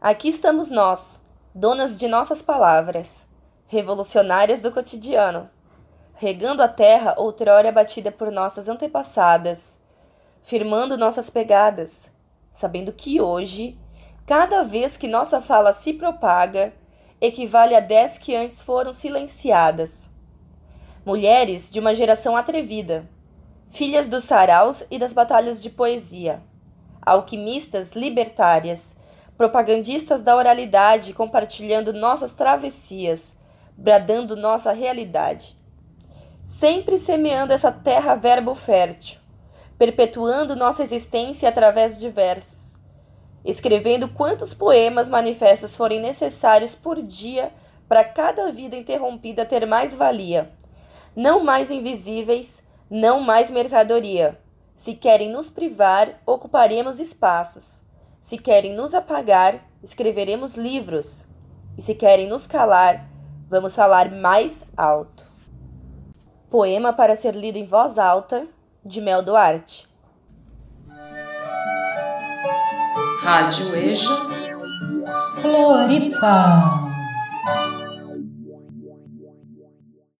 Aqui estamos nós, donas de nossas palavras, revolucionárias do cotidiano, regando a terra outrora batida por nossas antepassadas, firmando nossas pegadas, sabendo que hoje, cada vez que nossa fala se propaga, equivale a dez que antes foram silenciadas. Mulheres de uma geração atrevida, filhas dos saraus e das batalhas de poesia, alquimistas libertárias, propagandistas da oralidade compartilhando nossas travessias, bradando nossa realidade. Sempre semeando essa terra verbo fértil, perpetuando nossa existência através de versos, escrevendo quantos poemas manifestos forem necessários por dia para cada vida interrompida ter mais valia, não mais invisíveis, não mais mercadoria. Se querem nos privar, ocuparemos espaços se querem nos apagar, escreveremos livros. E se querem nos calar, vamos falar mais alto. Poema para ser lido em voz alta, de Mel Duarte. Rádio EJA Floripa.